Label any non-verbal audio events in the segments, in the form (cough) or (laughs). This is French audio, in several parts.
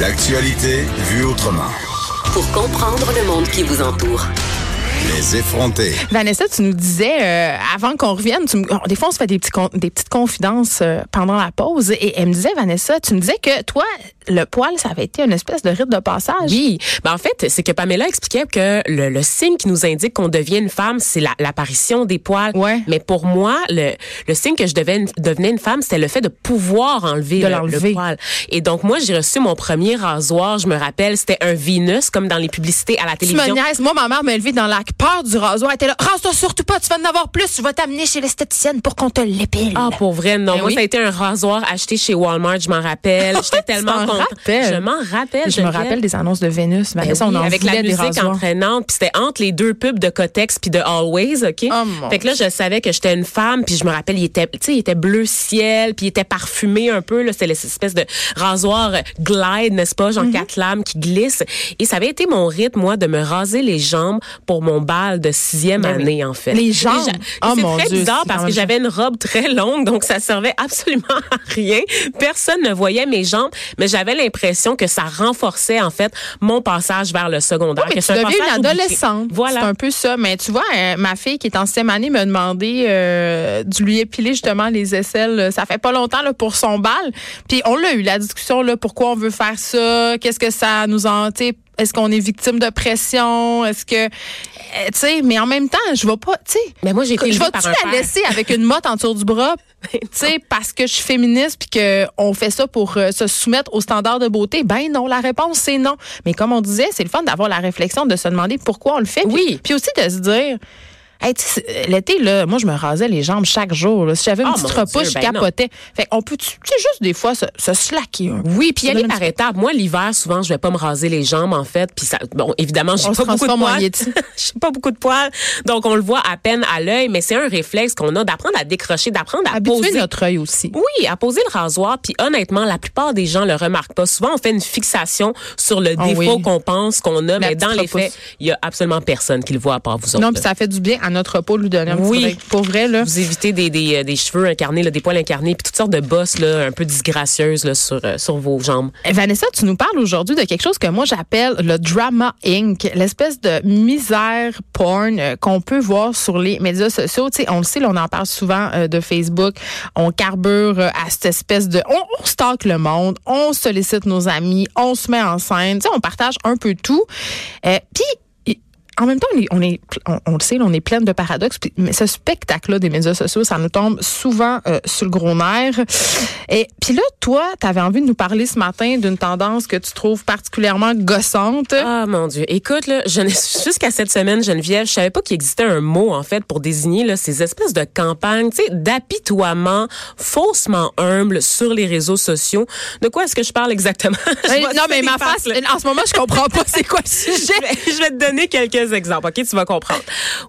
L'actualité vue autrement. Pour comprendre le monde qui vous entoure. Les effronter. Vanessa, tu nous disais, euh, avant qu'on revienne, tu me- oh, des fois on se fait des, petits con- des petites confidences euh, pendant la pause, et elle me disait, Vanessa, tu me disais que toi, le poil, ça avait été une espèce de rite de passage. Oui, ben en fait, c'est que Pamela expliquait que le, le signe qui nous indique qu'on devient une femme, c'est la- l'apparition des poils. Ouais. Mais pour moi, le, le signe que je devais une- devenais une femme, c'était le fait de pouvoir enlever De le, l'enlever. le poil. Et donc moi, j'ai reçu mon premier rasoir. Je me rappelle, c'était un Venus comme dans les publicités à la Tu télévision. me niaises. Moi, ma mère m'a élevée dans la peur du rasoir. Elle était là, rase-toi surtout pas, tu vas en avoir plus, je vais t'amener chez l'esthéticienne pour qu'on te l'épile. Ah, pour vrai, non. Ben moi, oui. ça a été un rasoir acheté chez Walmart, je m'en rappelle. (laughs) J'étais tellement t'en contente. Je m'en rappelle. je me rappelle des annonces de Vénus. Ben Vanessa, oui, on en avec la des musique entraînante, puis c'était entre les deux pubs de Cotex puis de Always, OK? Oh, fait que là je savais que j'étais une femme, puis je me rappelle il était tu sais, il était bleu ciel, puis il était parfumé un peu là, c'était l'espèce de rasoir glide, n'est-ce pas, genre Mhm. quatre lames qui glissent et ça avait été mon rythme moi de me raser les jambes pour mon bal de sixième Ben oui. année en fait. Les jambes? Oh, c'est très Dieu, bizarre parce que j'avais une robe très longue donc ça servait absolument à rien. Personne ne voyait mes jambes, mais j'avais l'impression que ça renforçait en fait mon passage vers le secondaire. Oui, mais que tu deviens une adolescente. Voilà. C'est un peu ça. Mais tu vois, euh, ma fille qui est en sixième année m'a demandé euh, de lui épiler justement les aisselles. euh, Ça fait pas longtemps là, pour son bal. Puis on l'a eu, la discussion, là, pourquoi on veut faire ça, qu'est-ce que ça nous en... Est-ce qu'on est victime de pression? Est-ce que... euh, tu sais, mais en même temps, je vais pas... Tu sais, Mais moi, j'ai été je vais-tu la père? laisser avec une motte en dessous du bras? (laughs) tu sais, parce que je suis féministe puis que on fait ça pour euh, se soumettre aux standards de beauté? Ben non, la réponse c'est non. Mais comme on disait, c'est le fun d'avoir la réflexion de se demander pourquoi on le fait. Oui. Puis aussi de se dire Hey, l'été, là, moi, je me rasais les jambes chaque jour. là. Si j'avais une Ah, petite Dieu, je ben non. capotais. Fait qu'on peut, tu sais, juste des fois se, se slacker un peu. Oui, puis aller par étapes. Moi, l'hiver, souvent, je vais pas me raser les jambes, en fait. Puis ça, bon, évidemment, j'ai On pas beaucoup de poils. (laughs) J'ai pas beaucoup de poils. Donc, on le voit à peine à l'œil, mais c'est un réflexe qu'on a d'apprendre à décrocher, d'apprendre à Habituer poser. notre œil aussi. Oui, à poser le rasoir. Puis honnêtement, la plupart des gens le remarquent pas. Souvent, on fait une fixation sur le Ah défaut oui. qu'on pense qu'on a, mais dans les repousse. faits, il y a absolument personne qui le voit à part vous autres. Non, puis ça fait du bien à notre peau lui donner un petit Oui. break. Pour vrai, là. vous évitez des, des, euh, des cheveux incarnés, là, des poils incarnés, puis toutes sortes de bosses là, un peu disgracieuses là, sur, euh, sur vos jambes. Eh, Vanessa, tu nous parles aujourd'hui de quelque chose que moi j'appelle le drama inc, l'espèce de misère porn euh, qu'on peut voir sur les médias sociaux. Tu sais, on le sait, là, on en parle souvent euh, de Facebook. On carbure à cette espèce de, on, on stocke le monde, on sollicite nos amis, on se met en scène. Tu sais, on partage un peu tout. Puis en même temps, on, est, on, est- on- on le sait, on est plein de paradoxes. puis- Mais ce spectacle-là des médias sociaux, ça nous tombe souvent euh, sur le gros nerf. Et puis là, toi, tu avais envie de nous parler ce matin d'une tendance que tu trouves particulièrement gossante. Ah mon Dieu. Écoute, là, je n'ai- (laughs) jusqu'à cette semaine, Geneviève, je savais pas qu'il existait un mot, en fait, pour désigner là, ces espèces de campagnes, tu sais, d'apitoiement faussement humble sur les réseaux sociaux. De quoi est-ce que je parle exactement? (laughs) Je vais- non, mais ma face, en ce moment, je comprends pas c'est quoi le sujet. (laughs) Je vais, je vais te donner quelques exemples, OK? Tu vas comprendre.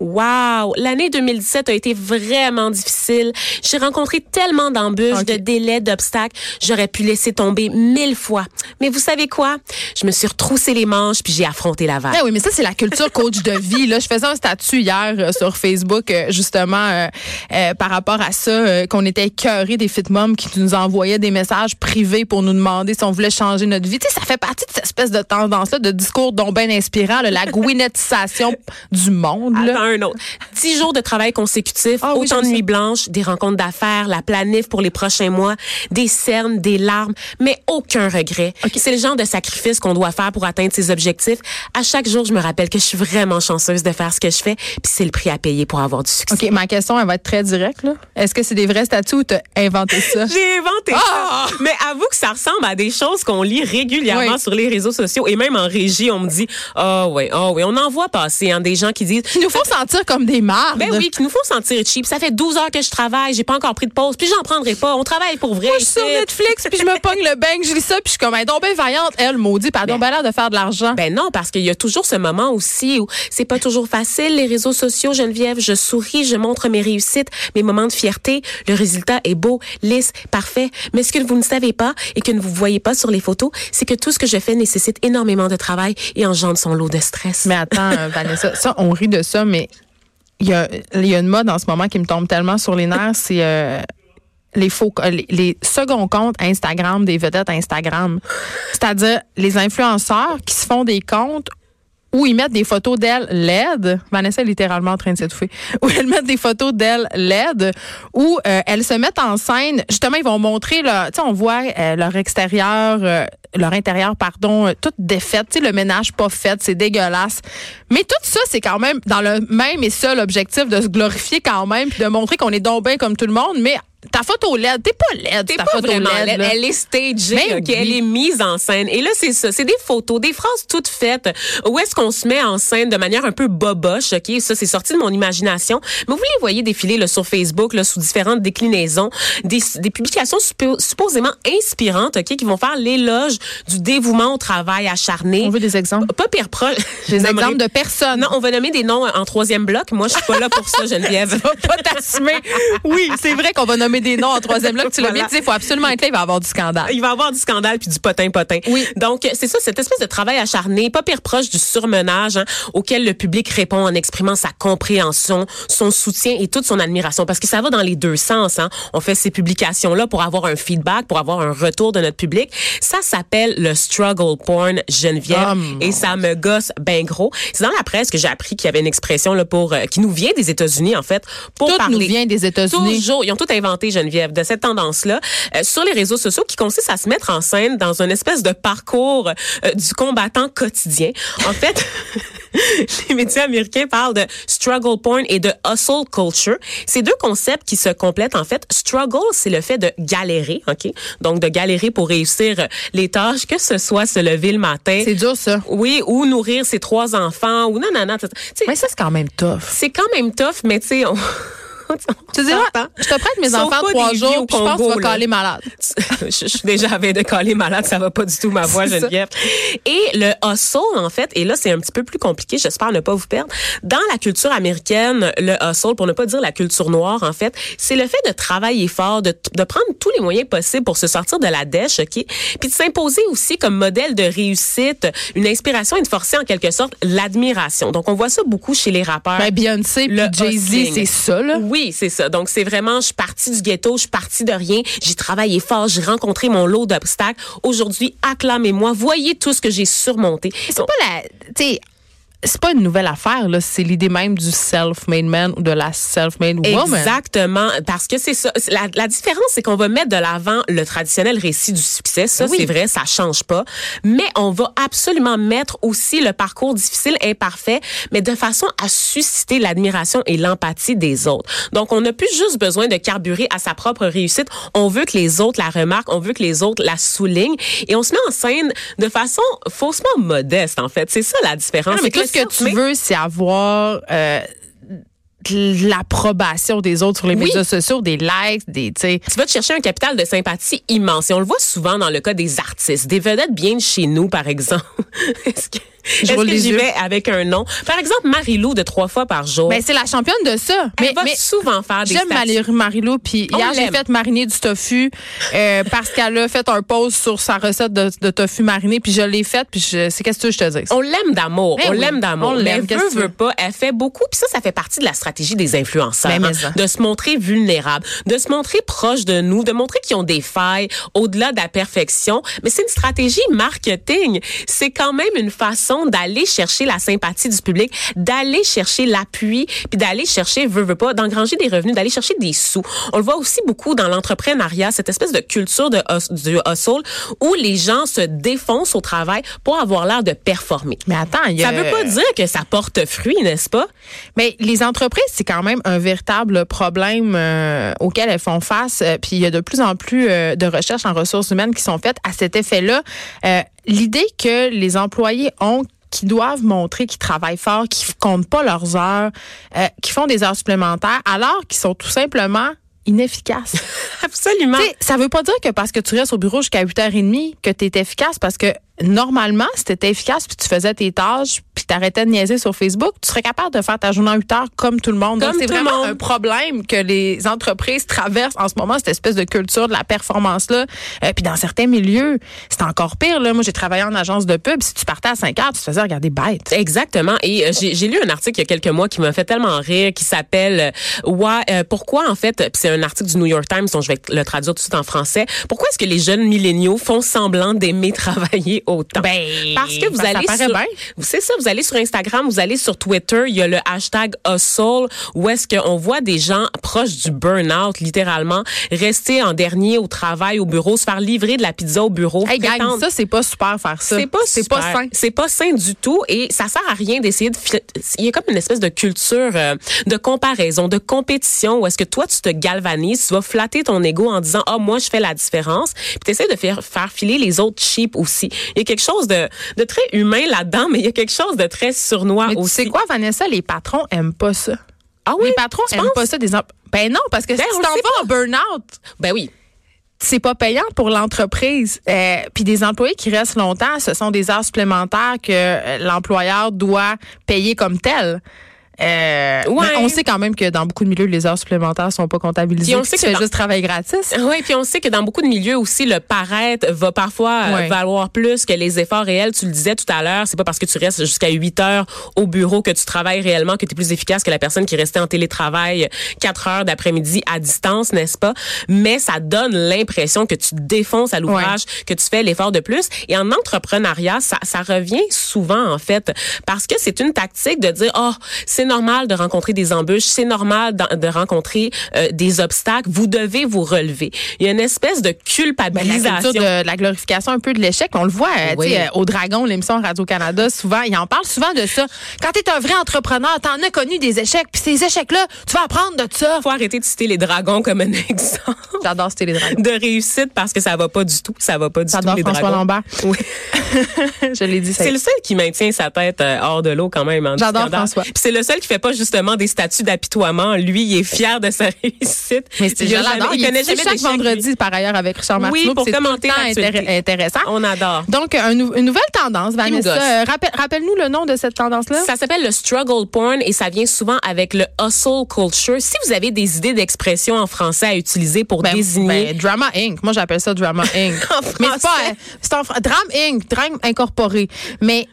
Wow! L'année 2017 a été vraiment difficile. J'ai rencontré tellement d'embûches, de délais, d'obstacles. J'aurais pu laisser tomber mille fois. Mais vous savez quoi? Je me suis retroussé les manches puis j'ai affronté la vague. Eh oui, mais ça, c'est la culture coach de vie. Là. Je faisais un statut hier euh, sur Facebook, euh, justement, euh, par rapport à ça, qu'on était écœurés des fit moms qui nous envoyaient des messages privés pour nous demander si on voulait changer notre vie. Tu sais, ça fait partie de cette espèce de tendance-là, de discours dont bien inspirant, là, la gwynettisation du monde. là. Attends un autre. Dix jours de travail consécutifs, Ah oui, autant de nuits blanches, des rencontres d'affaires, la planif pour les prochains mois, des cernes, des larmes, mais aucun regret. C'est le genre de sacrifice qu'on doit faire pour atteindre ses objectifs. À chaque jour, je me rappelle que je suis vraiment chanceuse de faire ce que je fais, puis c'est le prix à payer pour avoir du succès. OK, ma question, elle va être très directe. Est-ce que c'est des vrais statuts ou t'as inventé ça? (laughs) J'ai inventé Ah! ça. Mais avoue que ça ressemble à des choses qu'on lit régulièrement Oui. sur les réseaux sociaux et même en régie, on me dit ah ouais, ah ouais, on en voit passer hein, des gens qui disent Qui nous font sentir comme des mardes. ben oui, qui nous font sentir cheap. Ça fait 12 heures que je travaille, j'ai pas encore pris de pause, puis j'en prendrai pas. On travaille pour vrai. Moi, je suis sur. Netflix, puis je me pogne le bang, je lis ça, puis je suis comme, est donc bien vaillante, elle, maudit, pardon, ben l'air de faire de l'argent. Ben non, parce qu'il y a toujours ce moment aussi où c'est pas toujours facile. Les réseaux sociaux, Geneviève, je souris, je montre mes réussites, mes moments de fierté. Le résultat est beau, lisse, parfait. Mais ce que vous ne savez pas et que vous voyez pas sur les photos, c'est que tout ce que je fais nécessite énormément de travail et engendre son lot de stress. Mais attends, (laughs) Vanessa, ça, on rit de ça, mais il y a, une mode en ce moment qui me tombe tellement sur les nerfs, c'est euh, les faux, euh, les, les seconds comptes Instagram des vedettes Instagram. C'est-à-dire les influenceurs qui se font des comptes où ils mettent des photos d'elles LED. Vanessa est littéralement en train de s'étouffer. (laughs) Où elles mettent des photos d'elles LED, où euh, elles se mettent en scène. Justement, ils vont montrer, tu sais, on voit euh, leur extérieur, euh, leur intérieur, pardon, euh, tout défait. Tu sais, le ménage pas fait, c'est dégueulasse. Mais tout ça, c'est quand même dans le même et seul objectif de se glorifier quand même, puis de montrer qu'on est donc comme tout le monde. Mais ta photo LED, t'es pas LED, T'es ta pas photo vraiment LED. là. Elle est stagée, Mais oui. Elle est mise en scène. Et là, c'est ça. C'est des photos, des phrases toutes faites. Où est-ce qu'on se met en scène de manière un peu boboche, ok? Ça, c'est sorti de mon imagination. Mais vous les voyez défiler là, sur Facebook, là, sous différentes déclinaisons, des, des publications suppo- supposément inspirantes, ok? Qui vont faire l'éloge du dévouement au travail acharné. On veut des exemples. Pas pire proche. Des exemples de personnes. Non, on va nommer des noms en troisième bloc. Moi, je suis pas là pour ça, Geneviève. (laughs) pas t'assumer. Oui, c'est vrai qu'on va nommer des noms en troisième bloc. Tu l'as Voilà. bien dit, il faut absolument être là, il va y avoir du scandale. Il va y avoir du scandale puis du potin-potin. Oui. Donc, c'est ça, cette espèce de travail acharné, pas pire proche du surmenage, hein, auquel le public répond en exprimant sa compréhension, son soutien et toute son admiration. Parce que ça va dans les deux sens. Hein. On fait ces publications-là pour avoir un feedback, pour avoir un retour de notre public. Ça s'appelle le struggle porn Geneviève. Oh, mon et ça me gosse ben gros. C'est dans la presse que j'ai appris qu'il y avait une expression là, pour euh, qui nous vient des États-Unis, en fait, pour Tout parler. nous vient des États-Unis. Toujours. Ils ont tout inventé, Geneviève, de cette tendance-là euh, sur les réseaux sociaux qui consiste à se mettre en scène dans une espèce de parcours euh, du combattant quotidien. En fait, (laughs) les médias américains parlent de struggle porn et de hustle culture. C'est deux concepts qui se complètent, en fait. Struggle, c'est le fait de galérer, OK? Donc, de galérer pour réussir euh, les tâches, que ce soit se lever le matin. C'est dur, ça. Oui, ou nourrir ses trois enfants, ou non, non, non. Mais ça, c'est quand même tough. c'est quand même tough, mais tu sais, on... (laughs) Tu diras, je te prête mes enfants trois jours, puis je pense que tu vas caler malade. (laughs) je, suis déjà avec de caler malade, ça va pas du tout ma voix. Geneviève. Et le hustle, en fait, et là, c'est un petit peu plus compliqué, j'espère ne pas vous perdre. Dans la culture américaine, le hustle, pour ne pas dire la culture noire, en fait, c'est le fait de travailler fort, de, de prendre tous les moyens possibles pour se sortir de la dèche, OK? Puis de s'imposer aussi comme modèle de réussite, une inspiration et de forcer en quelque sorte l'admiration. Donc, on voit ça beaucoup chez les rappeurs. Ben, Beyoncé Le Jay-Z, c'est ça, là. Oui, c'est ça. Donc, c'est vraiment, je suis partie du ghetto, je suis partie de rien. J'ai travaillé fort, j'ai rencontré mon lot d'obstacles. Aujourd'hui, acclamez-moi. Voyez tout ce que j'ai surmonté. C'est pas la. C'est pas une nouvelle affaire, là. C'est l'idée même du self-made man ou de la self-made woman. Exactement, parce que c'est ça. La, la différence, c'est qu'on va mettre de l'avant le traditionnel récit du succès. Ça, Oui. c'est vrai, ça change pas. Mais on va absolument mettre aussi le parcours difficile, imparfait, mais de façon à susciter l'admiration et l'empathie des autres. Donc, on n'a plus juste besoin de carburer à sa propre réussite. On veut que les autres la remarquent, on veut que les autres la soulignent, et on se met en scène de façon faussement modeste. En fait, c'est ça la différence. Non, ce que tu veux, c'est avoir euh, l'approbation des autres sur les Oui. médias sociaux, des likes, des, tu sais. tu vas te chercher un capital de sympathie immense. Et on le voit souvent dans le cas des artistes, des vedettes bien de chez nous, par exemple. (laughs) Est-ce que, est-ce que j'y vais avec un nom? Par exemple, Marie-Lou de trois fois par jour. Ben, c'est la championne de ça. Elle Mais, va mais souvent faire des J'aime Marie-Lou, puis hier, j'ai fait mariner du tofu euh, parce qu'elle a fait un post sur sa recette de, de tofu mariné, puis je l'ai faite, puis je- c'est qu'est-ce que je te dise? On l'aime d'amour. Ben on oui, l'aime d'amour. on l'aime. Qu'est-ce veut, veut pas, elle fait beaucoup. Puis ça, ça fait partie de la stratégie des influenceurs. Ben, hein, de se montrer vulnérable, de se montrer proche de nous, de montrer qu'ils ont des failles au-delà de la perfection. Mais c'est une stratégie marketing. C'est quand même une façon façon d'aller chercher la sympathie du public, d'aller chercher l'appui, puis d'aller chercher, veut, veut pas, d'engranger des revenus, d'aller chercher des sous. On le voit aussi beaucoup dans l'entrepreneuriat, cette espèce de culture de du hustle où les gens se défoncent au travail pour avoir l'air de performer. Mais attends, il y a... Ça veut pas dire que ça porte fruit, n'est-ce pas? Mais les entreprises, c'est quand même un véritable problème euh, auquel elles font face. Euh, puis il y a de plus en plus euh, de recherches en ressources humaines qui sont faites à cet effet-là. L'idée que les employés ont qui doivent montrer qu'ils travaillent fort, qu'ils comptent pas leurs heures, qui font des heures supplémentaires, alors qu'ils sont tout simplement inefficaces. (laughs) Absolument. Ça veut pas dire que parce que tu restes au bureau jusqu'à 8h30 que tu es efficace parce que normalement, si tu efficace puis tu faisais tes tâches t'arrêtais de niaiser sur Facebook, tu serais capable de faire ta journée en 8 heures comme tout le monde. Donc, c'est vraiment un problème que les entreprises traversent en ce moment, cette espèce de culture de la performance-là. Euh, puis dans certains milieux, c'est encore pire. Là. Moi, j'ai travaillé en agence de pub. Si tu partais à 5 heures, tu te faisais regarder bête. Exactement. Et euh, j'ai lu un article il y a quelques mois qui m'a fait tellement rire, qui s'appelle euh, ouais, euh, Pourquoi, en fait, c'est un article du New York Times, dont je vais le traduire tout de suite en français. Pourquoi est-ce que les jeunes milléniaux font semblant d'aimer (laughs) travailler autant? Ben, Parce que vous ça allez paraît sur, bien. c'est ça, vous allez sur Instagram, vous allez sur Twitter, il y a le hashtag Hustle où est-ce qu'on voit des gens proches du burn-out, littéralement, rester en dernier au travail, au bureau, se faire livrer de la pizza au bureau. Hey, gang, ça, c'est pas super faire ça. c'est pas C'est pas sain. C'est pas sain du tout et ça sert à rien d'essayer de il y a comme une espèce de culture euh, de comparaison, de compétition où est-ce que toi tu te galvanises, tu vas flatter ton ego en disant "Ah moi je fais la différence." Puis tu essaies de faire faire filer les autres cheap aussi. Il y a quelque chose de de très humain là-dedans, mais il y a quelque chose de très surnois Mais aussi. sais quoi, Vanessa, les patrons aiment pas ça. Ah oui, les patrons tu aiment penses? pas ça des Ben non, parce que Ben, si tu t'en vas en burn-out, Ben oui. c'est pas payant pour l'entreprise. Euh, Puis des employés qui restent longtemps, ce sont des heures supplémentaires que euh, l'employeur doit payer comme tel. Euh, Ouais. mais on sait quand même que dans beaucoup de milieux, les heures supplémentaires sont pas comptabilisées. Puis on sait que fais dans- juste travail gratis. (laughs) Oui, puis on sait que dans beaucoup de milieux aussi, le paraître va parfois euh, Ouais. valoir plus que les efforts réels. Tu le disais tout à l'heure, c'est pas parce que tu restes jusqu'à 8 heures au bureau que tu travailles réellement que tu es plus efficace que la personne qui restait en télétravail 4 heures d'après-midi à distance, n'est-ce pas? Mais ça donne l'impression que tu défonces à l'ouvrage, que tu fais l'effort de plus. Et en entrepreneuriat, ça, ça revient souvent, en fait, parce que c'est une tactique de dire, oh, c'est normal de rencontrer des embûches, c'est normal de rencontrer euh, des obstacles, vous devez vous relever. Il y a une espèce de Ben, la culpabilisation. de, de la glorification un peu de l'échec, on le voit euh, Oui. tu sais, euh, au Dragon, l'émission Radio-Canada, souvent, ils en parlent souvent de ça. Quand tu es un vrai entrepreneur, t'en as connu des échecs, puis ces échecs-là, tu vas apprendre de ça. faut arrêter de citer les dragons comme un (laughs) exemple J'adore citer les dragons. de réussite parce que ça va pas du tout. Ça va pas du tout J'adore les François dragons. Lambert. Oui. (laughs) Je l'ai dit, C'est le seul qui maintient sa tête euh, hors de l'eau quand même. en J'adore. François. Puis c'est le seul qui fait pas justement des statuts d'apitoiement. Lui, il est fier de sa (laughs) réussite. Mais c'est il, a je l'adore. jamais- il Il connaît jamais chaque vendredi, par ailleurs, avec Richard Martineau. Oui, pour commenter intér- intéressant. On adore. Donc, un une nouvelle tendance, Vanessa. Euh, rappelle- Rappelle-nous le nom de cette tendance-là. Ça s'appelle le struggle porn et ça vient souvent avec le hustle culture. Si vous avez des idées d'expression en français à utiliser pour Ben, désigner ben, Drama Inc. Moi, j'appelle ça Drama (laughs) Inc. En Mais c'est pas, français? euh, c'est en Drame Inc. Drame incorporé. Mais,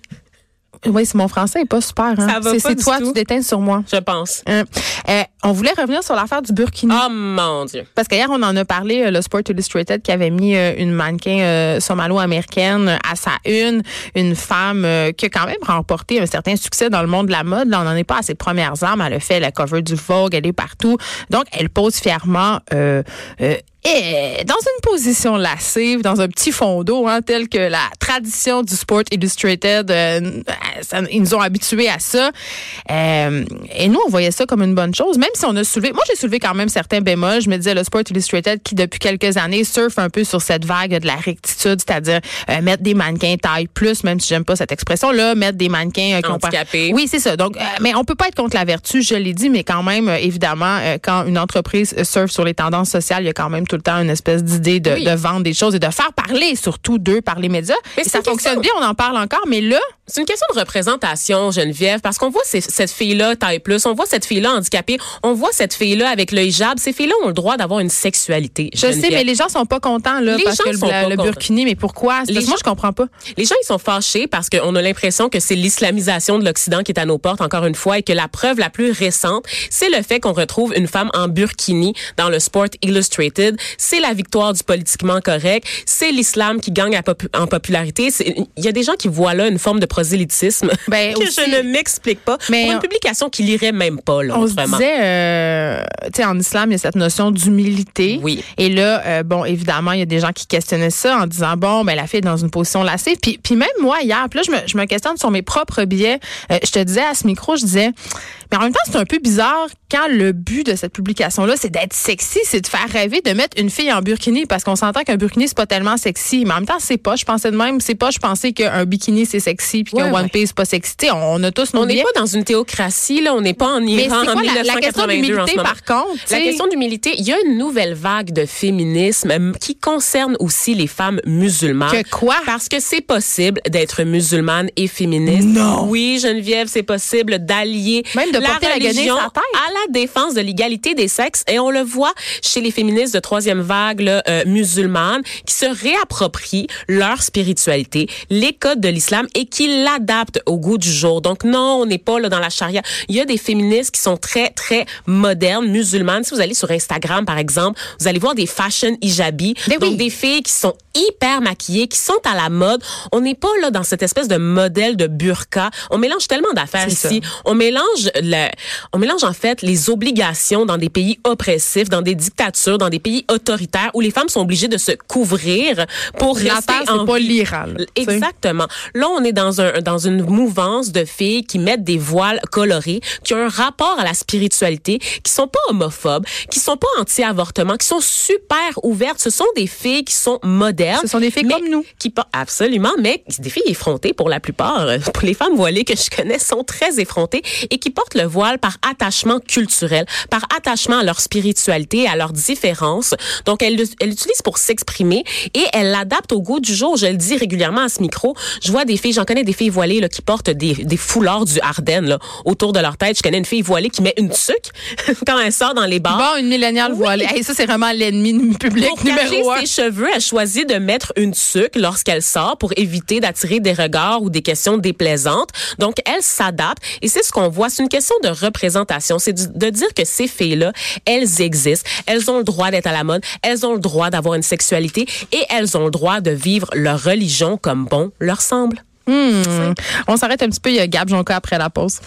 oui, c'est mon français est pas super, hein. Ça va C'est toi, tout. tu déteins sur moi. je pense. Hein. Euh, on voulait revenir sur l'affaire du Burkini. Oh mon Dieu. Parce qu'hier, on en a parlé, euh, le Sport Illustrated qui avait mis euh, une mannequin euh, somalo-américaine à sa une, une femme euh, qui a quand même remporté un certain succès dans le monde de la mode. Là, on n'en est pas à ses premières armes. Elle a fait la cover du Vogue, elle est partout. Donc, elle pose fièrement euh, euh, et dans une position lascive, dans un petit fond d'eau, hein, tel que la tradition du Sport Illustrated, euh, ça- ils nous ont habitués à ça. Euh, et nous, on voyait ça comme une bonne chose, même si on a soulevé. Moi, j'ai soulevé quand même certains bémols. Je me disais, le Sport Illustrated, qui depuis quelques années surfe un peu sur cette vague de la rectitude, c'est-à-dire euh, mettre des mannequins taille plus, même si j'aime pas cette expression-là, mettre des mannequins euh, Handicapés. Oui, c'est ça. Donc, euh, mais on peut pas être contre la vertu, je l'ai dit, mais quand même, évidemment, quand une entreprise surfe sur les tendances sociales, il y a quand même tout le temps une espèce d'idée de, Oui. de vendre des choses et de faire parler, surtout d'eux, par les médias. Mais et ça fonctionne question- bien, on en parle encore, mais là, C'est une question de représentation, Geneviève, parce qu'on voit ces- cette fille-là taille plus, on voit cette fille-là handicapée, on voit cette fille-là avec le hijab. Ces filles-là ont le droit d'avoir une sexualité. je sais, mais les gens sont pas contents, là, Les parce gens que le, sont pas le burkini, mais pourquoi? Les moi, je comprends pas. Les gens, ils sont fâchés parce qu'on a l'impression que c'est l'islamisation de l'Occident qui est à nos portes, encore une fois, et que la preuve la plus récente, c'est le fait qu'on retrouve une femme en burkini dans le Sport Illustrated. C'est la victoire du politiquement correct, c'est l'islam qui gagne en popularité. Il y a des gens qui voient là une forme de prosélytisme (laughs) ben, que je ne m'explique pas. Mais pour une publication qui lirait même pas, là, on se disait, euh, tu sais, en islam, il y a cette notion d'humilité. Oui. Et là, euh, bon, évidemment, il y a des gens qui questionnaient ça en disant, bon, ben la fille est dans une position lascive. Puis, puis même moi, hier, puis là, je me, je me questionne sur mes propres biais. Euh, je te disais à ce micro, je disais, mais en même temps, c'est un peu bizarre quand le but de cette publication-là, c'est d'être sexy, c'est de faire rêver de mettre une fille en burkini, parce qu'on s'entend qu'un burkini, c'est pas tellement sexy. Mais en même temps, c'est pas. Je pensais de même, c'est pas. Je pensais qu'un bikini, c'est sexy, puis qu'un One Piece, c'est pas sexy. on, a tous nos On n'est pas dans une théocratie, là. On n'est pas en Iran en 1982 la, question d'humilité, par contre? La question d'humilité, il y a une nouvelle vague de féminisme euh, qui concerne aussi les femmes musulmanes. Que quoi? Parce que c'est possible d'être musulmane et féministe. Non. Oui, Geneviève, c'est possible d'allier la religion à la défense de l'égalité des sexes. Et on le voit chez les féministes de troisième vague là, euh, musulmanes qui se réapproprient leur spiritualité, les codes de l'islam et qui l'adaptent au goût du jour. Donc non, on n'est pas là dans la charia. Il y a des féministes qui sont très très modernes, musulmanes. Si vous allez sur Instagram par exemple, vous allez voir des fashion hijabi, donc des filles qui sont hyper maquillées, qui sont à la mode. On n'est pas là dans cette espèce de modèle de burqa. On mélange tellement d'affaires ici. On mélange on mélange en fait les obligations dans des pays oppressifs, dans des dictatures, dans des pays autoritaires où les femmes sont obligées de se couvrir pour La rester terre, en pas vie. l'Iran. Exactement. Là, on est dans un dans une mouvance de filles qui mettent des voiles colorés, qui ont un rapport à la spiritualité, qui sont pas homophobes, qui sont pas anti-avortement, qui sont super ouvertes. Ce sont des filles qui sont modernes. Ce sont des filles comme nous. Qui absolument, mais des filles effrontées pour la plupart. (laughs) Pour les femmes voilées que je connais sont très effrontées et qui portent le voile par attachement culturel, par attachement à leur spiritualité, à leurs différences. Donc, elle l'utilise pour s'exprimer et elle l'adapte au goût du jour. Je le dis régulièrement à ce micro. Je vois des filles, j'en connais des filles voilées là, qui portent des, des foulards du Ardennes là, autour de leur tête. Je connais une fille voilée qui met une tuque (laughs) quand elle sort dans les bars. Bon, une milléniale voilée. Hey, ça, c'est vraiment l'ennemi public Pour numéro un. ses cheveux, elle choisit de mettre une tuque lorsqu'elle sort pour éviter d'attirer des regards ou des questions déplaisantes. Donc, elle s'adapte et c'est ce qu'on voit. C'est une question de représentation. C'est de dire que ces filles-là, elles existent. Elles ont le droit d'être à la mode. Elles ont le droit d'avoir une sexualité et elles ont le droit de vivre leur religion comme bon leur semble. Hmm. On s'arrête un petit peu. Il y a Gab Jonca après la pause.